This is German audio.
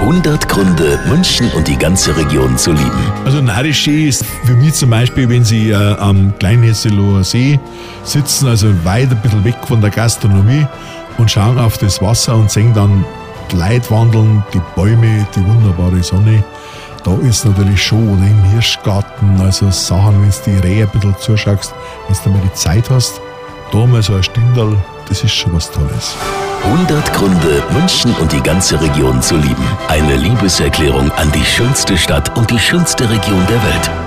100 Gründe, München und die ganze Region zu lieben. Also Narischee ist für mich zum Beispiel, wenn Sie äh, am Kleinhesseloher See sitzen, also weit ein bisschen weg von der Gastronomie und schauen auf das Wasser und sehen dann die Leute wandeln, die Bäume, die wunderbare Sonne. Da ist natürlich schon, oder im Hirschgarten, also Sachen, wenn du die Rehe ein bisschen zuschaust, wenn du mal die Zeit hast, da mal so ein Stündel, das ist schon was Tolles. 100 Gründe, München und die ganze Region zu lieben. Eine Liebeserklärung an die schönste Stadt und die schönste Region der Welt.